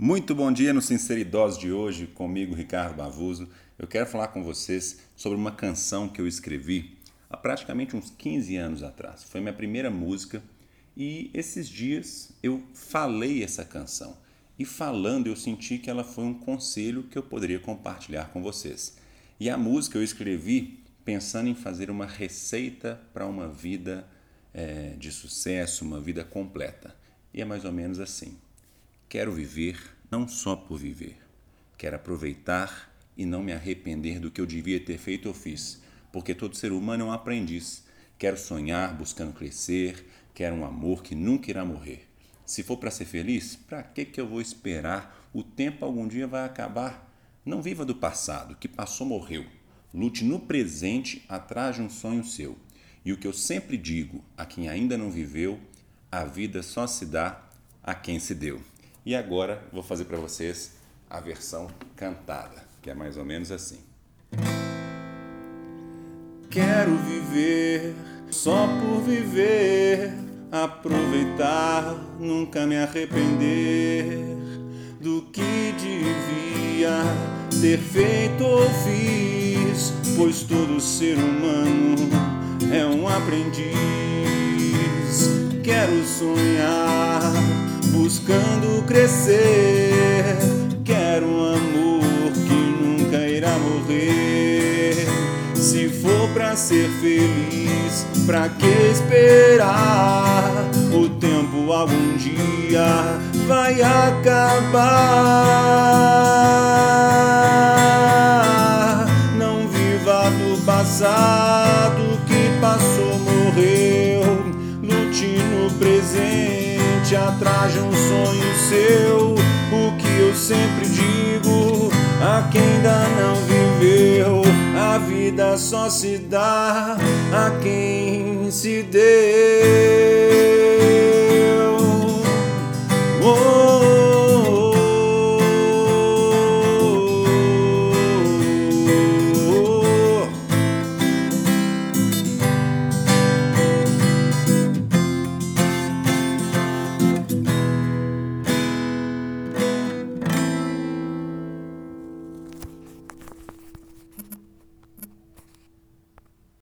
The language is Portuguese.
Muito bom dia no Sinceridose de hoje, comigo Ricardo Bavuso. Eu quero falar com vocês sobre uma canção que eu escrevi há praticamente uns 15 anos atrás. Foi minha primeira música e esses dias eu falei essa canção. E falando eu senti que ela foi um conselho que eu poderia compartilhar com vocês. E a música eu escrevi pensando em fazer uma receita para uma vida é, de sucesso, uma vida completa. E é mais ou menos assim. Quero viver não só por viver. Quero aproveitar e não me arrepender do que eu devia ter feito ou fiz, porque todo ser humano é um aprendiz. Quero sonhar buscando crescer, quero um amor que nunca irá morrer. Se for para ser feliz, para que que eu vou esperar? O tempo algum dia vai acabar. Não viva do passado, que passou morreu. Lute no presente atrás de um sonho seu. E o que eu sempre digo a quem ainda não viveu, a vida só se dá a quem se deu. E agora vou fazer para vocês a versão cantada, que é mais ou menos assim. Quero viver só por viver, aproveitar, nunca me arrepender do que devia ter feito ou fiz, pois todo ser humano é um aprendiz. Quero sonhar Quero um amor que nunca irá morrer. Se for pra ser feliz, pra que esperar? O tempo algum dia vai acabar. Atrás de um sonho seu. O que eu sempre digo a quem ainda não viveu, a vida só se dá a quem se deu.